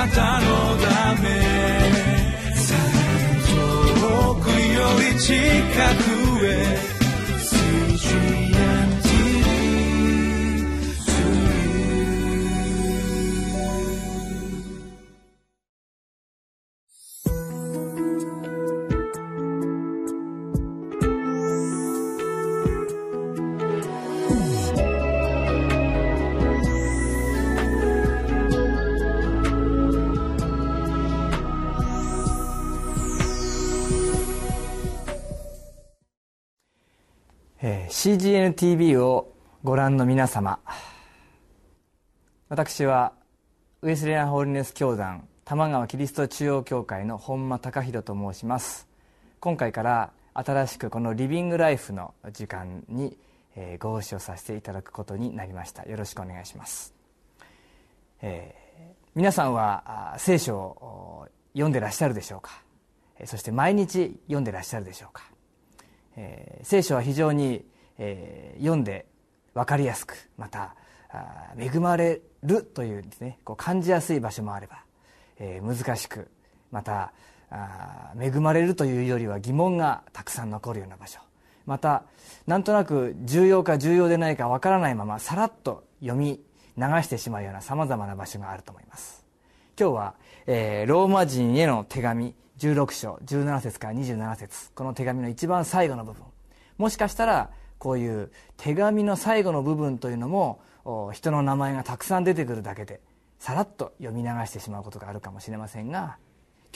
なたのため。遠くより近く。CGNTV をご覧の皆様私はウエスレアンホールネス教団玉川キリスト中央教会の本間隆弘と申します。今回から新しくこのリビングライフの時間に、えー、ご一緒させていただくことになりました。よろしくお願いします、えー、皆さんは聖書を読んでらっしゃるでしょうか？そして毎日読んでらっしゃるでしょうか？えー、聖書は非常に、えー、読んで分かりやすくまた恵まれるというですねこう感じやすい場所もあれば、えー、難しくまた恵まれるというよりは疑問がたくさん残るような場所。またなんとなく重要か重要でないかわからないままさらっと読み流してしまうようなさまざまな場所があると思います。今日は、えー、ローマ人への手紙16章17節から27節この手紙の一番最後の部分。もしかしたらこういう手紙の最後の部分というのも人の名前がたくさん出てくるだけでさらっと読み流してしまうことがあるかもしれませんが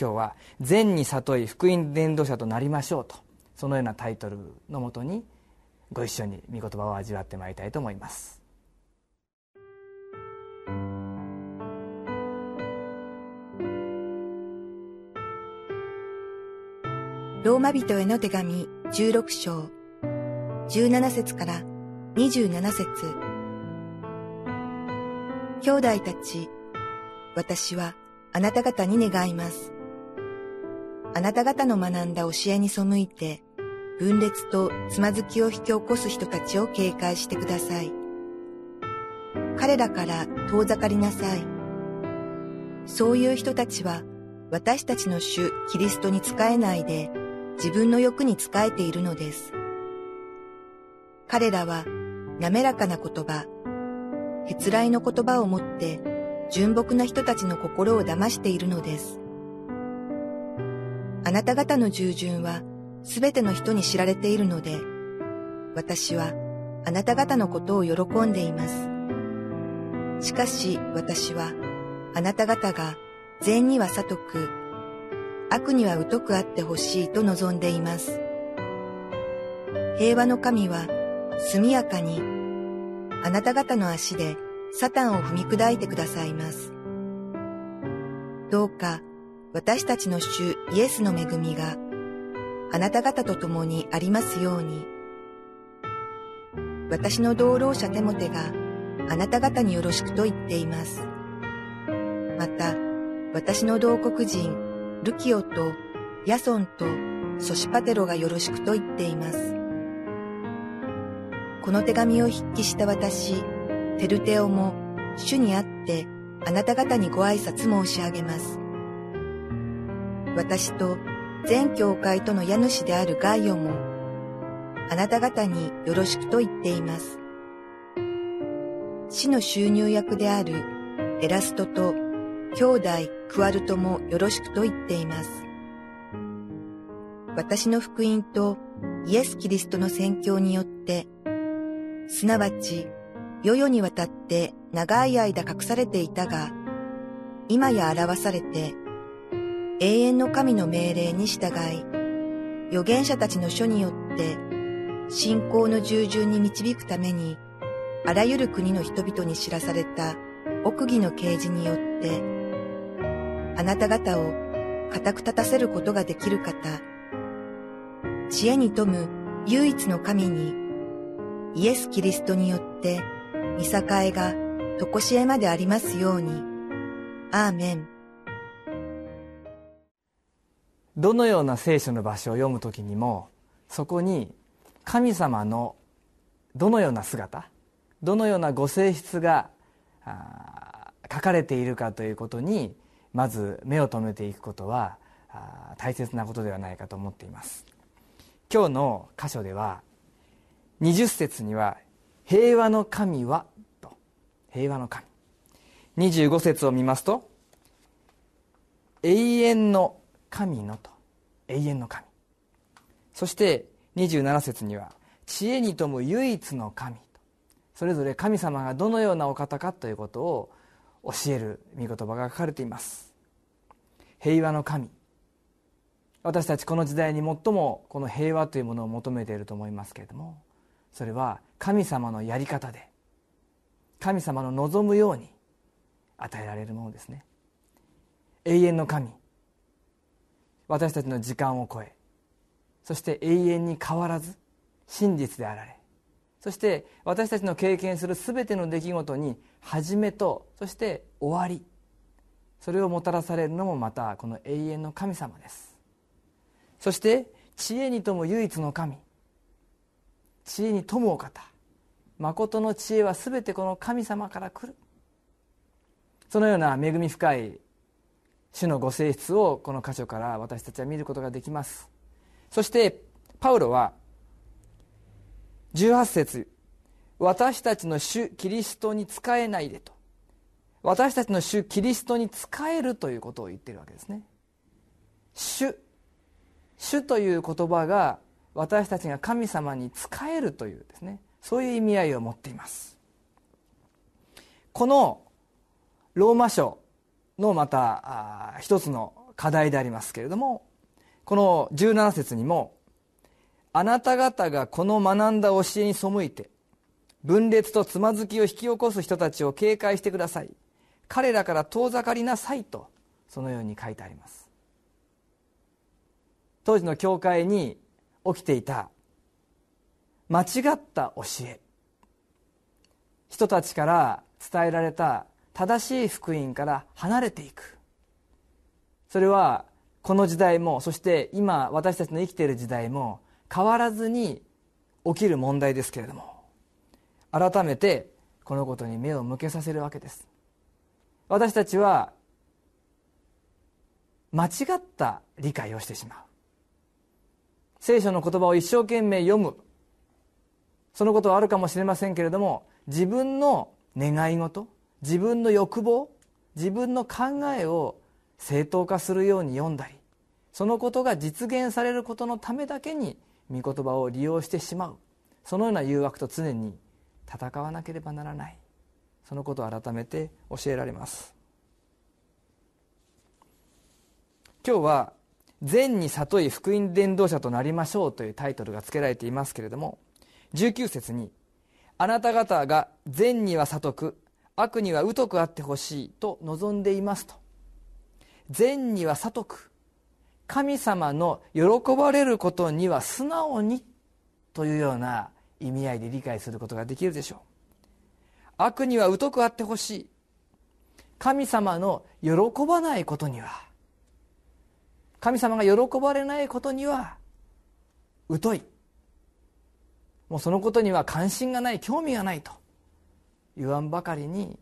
今日は「善に悟い福音伝道者となりましょう」とそのようなタイトルのもとにご一緒に御言葉を味わってまいりたいと思います。ローマ人への手紙16章。17節から27節兄弟たち、私はあなた方に願います。あなた方の学んだ教えに背いて、分裂とつまずきを引き起こす人たちを警戒してください。彼らから遠ざかりなさい。そういう人たちは私たちの主キリストに仕えないで、自分の欲に仕えているのです。彼らは滑らかな言葉、へつらいの言葉を持って純朴な人たちの心を騙しているのです。あなた方の従順はすべての人に知られているので、私はあなた方のことを喜んでいます。しかし私はあなた方が善には悟く悪には疎くあってほしいと望んでいます。平和の神は速やかにあなた方の足でサタンを踏み砕いてくださいます。どうか私たちの主イエスの恵みがあなた方と共にありますように。私の同労者テモテがあなた方によろしくと言っています。また、私の同国人ルキオとヤソンとソシパテロがよろしくと言っています。この手紙を筆記した私、テルテオも主にあってあなた方にご挨拶申し上げます。私と全教会との家主であるガイオもあなた方によろしくと言っています。死の収入役であるエラストと兄弟クワルトもよろしくと言っています。私の福音とイエス・キリストの宣教によって、すなわち、世々にわたって長い間隠されていたが、今や表されて、永遠の神の命令に従い、預言者たちの書によって、信仰の従順に導くために、あらゆる国の人々に知らされた奥義の啓示によって、あなた方を固く立たせることができる方、知恵に富む唯一の神に、イエス・キリストによって、見境がとこしえまでありますように。アーメン。どのような聖書の場所を読むときにも、そこに神様のどのような姿、どのようなご性質が書かれているかということにまず目を留めていくことは大切なことではないかと思っています今日の箇所では20節には「平和の神は」と「平和の神」25節を見ますと「永遠の神の」と「永遠の神」そして27節には「知恵に富む唯一の神」と。それぞれ神様がどのようなお方かということを教える御言葉が書かれています。平和の神。私たちこの時代に最もこの平和というものを求めていると思いますけれどもそれは神様のやり方で神様の望むように与えられるものですね。永遠の神私たちの時間を超えそして永遠に変わらず真実であられそして私たちの経験する全ての出来事に始めとそして終わりそれをもたらされるのもまたこの永遠の神様です。そして知恵に富む唯一の神知恵に富むお方。誠の知恵は全てこの神様から来る。そのような恵み深い主のご性質をこの箇所から私たちは見ることができます。そしてパウロは18節私たちの主キリストに仕えないでと。私たちの主キリストに仕えるということを言ってるわけですね。主主という言葉が私たちが神様に仕えるというですねそういう意味合いを持っています。このローマ書のまた一つの課題でありますけれどもこの17節にもあなた方がこの学んだ教えに背いて分裂とつまずきを引き起こす人たちを警戒してください。彼らから遠ざかりなさいとそのように書いてあります。当時の教会に起きていた。間違った教え。人たちから伝えられた正しい福音から離れていく。それはこの時代もそして今私たちの生きている時代も変わらずに起きる問題ですけれども改めてこのことに目を向けさせるわけです。私たちは間違った理解をしてしまう。聖書の言葉を一生懸命読む。そのことはあるかもしれませんけれども自分の願い事自分の欲望自分の考えを正当化するように読んだりそのことが実現されることのためだけに御言葉を利用してしまう。そのような誘惑と常に戦わなければならない。そのことを改めて教えられます。今日は善に里い福音伝道者となりましょうというタイトルが付けられていますけれども19節に「あなた方が善には里く悪には疎くあってほしいと望んでいます」と。善には里く神様の喜ばれることには素直にというような意味合いで理解することができるでしょう。悪には疎くあってほしい。神様の喜ばないことには神様が喜ばれないことには疎い。もうそのことには関心がない興味がないと言わんばかりに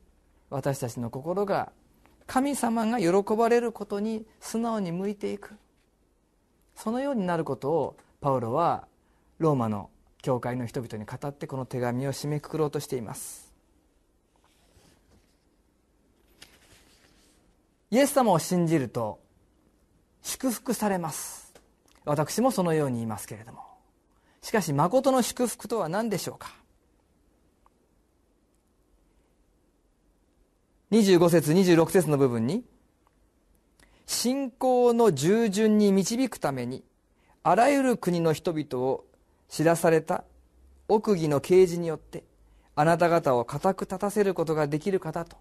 私たちの心が神様が喜ばれることに素直に向いていく。そのようになることをパウロはローマの教会の人々に語ってこの手紙を締めくくろうとしています。イエス様を信じると祝福されます。私もそのように言いますけれども。しかし誠の祝福とは何でしょうか。25節26節の部分に信仰の従順に導くためにあらゆる国の人々を知らされた奥義の啓示によってあなた方を固く立たせることができる方と。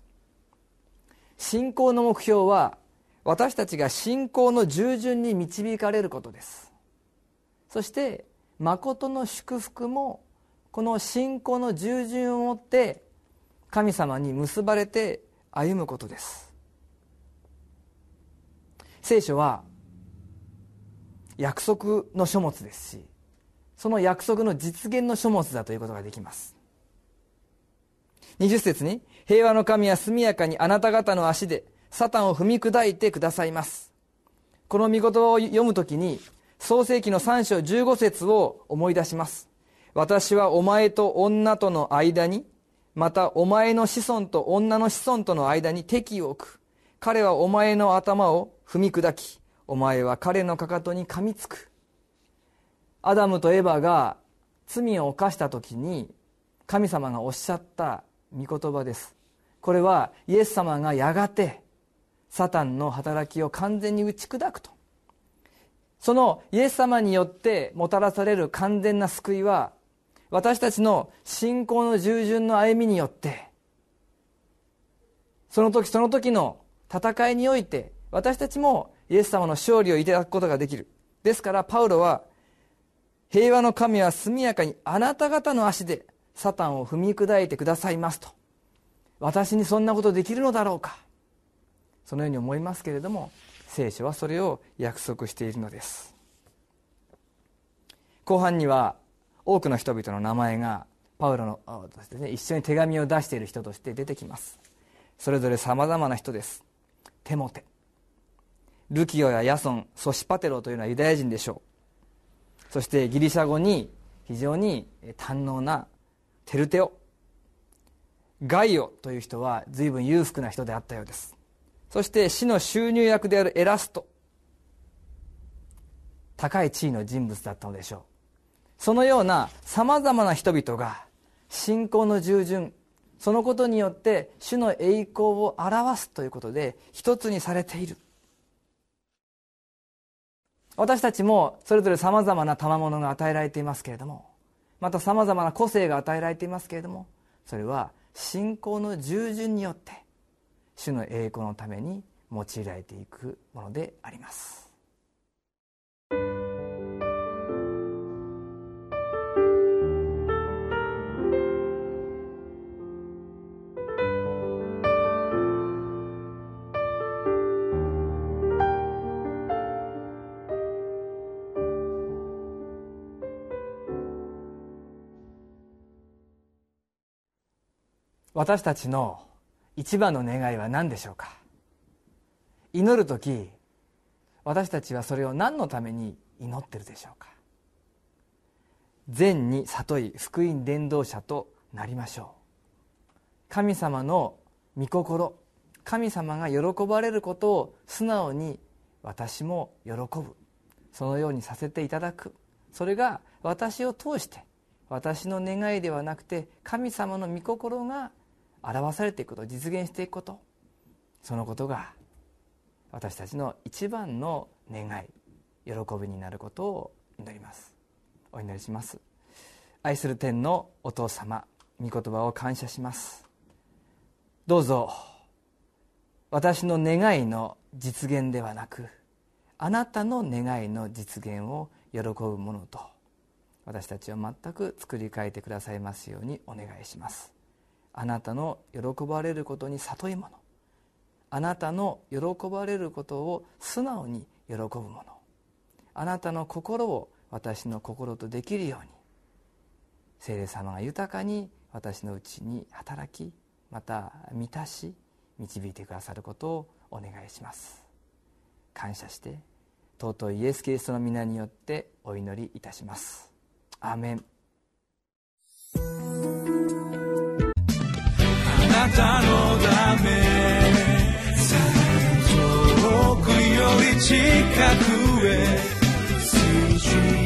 信仰の目標は私たちが信仰の従順に導かれることです。そして誠の祝福もこの信仰の従順をもって神様に結ばれて歩むことです。聖書は約束の書物ですしその約束の実現の書物だということができます。20節に「平和の神は速やかにあなた方の足でサタンを踏み砕いてくださいます。この御言葉を読むときに創世紀の3章15節を思い出します。私はお前と女との間にまたお前の子孫と女の子孫との間に敵を置く。彼はお前の頭を踏み砕きお前は彼のかかとに噛みつく。アダムとエバが罪を犯した時に神様がおっしゃった御言葉です。これはイエス様がやがてサタンの働きを完全に打ち砕くと。そのイエス様によってもたらされる完全な救いは私たちの信仰の従順の歩みによってその時その時の戦いにおいて私たちもイエス様の勝利をいただくことができる。ですからパウロは平和の神は速やかにあなた方の足でサタンを踏み砕いてくださいますと。私にそんなことできるのだろうか。そのように思いますけれども聖書はそれを約束しているのです。後半には多くの人々の名前がパウロのとして、ね、一緒に手紙を出している人として出てきます。それぞれさまざまな人です。テモテ。ルキオやヤソンソシパテロというのはユダヤ人でしょう。そしてギリシャ語に非常に堪能なテルテオ。ガイオという人は随分裕福な人であったようです。そして死の収入役であるエラスト。高い地位の人物だったのでしょう。そのようなさまざまな人々が信仰の従順そのことによって主の栄光を表すということで一つにされている。私たちもそれぞれさまざまな賜物が与えられていますけれどもまたさまざまな個性が与えられていますけれどもそれは信仰の従順によって主の栄光のために用いられていくものであります。私たちの一番の願いは何でしょうか？祈る時私たちはそれを何のために祈ってるでしょうか？善に悟い福音伝道者となりましょう。神様の御心神様が喜ばれることを素直に私も喜ぶ。そのようにさせていただく。それが私を通して私の願いではなくて神様の御心が表されていくこと実現していくことそのことが私たちの一番の願い喜びになることを祈ります。お祈りします。愛する天のお父様御言葉を感謝します。どうぞ私の願いの実現ではなくあなたの願いの実現を喜ぶものと私たちを全く作り変えてくださいますようにお願いします。あなたの喜ばれることに里いもの。あなたの喜ばれることを素直に喜ぶもの。あなたの心を私の心とできるように。聖霊様が豊かに私のうちに働きまた満たし導いてくださることをお願いします。感謝して尊いイエス・キリストの皆によってお祈りいたします。アーメン。なたのため。遠くより近くへ。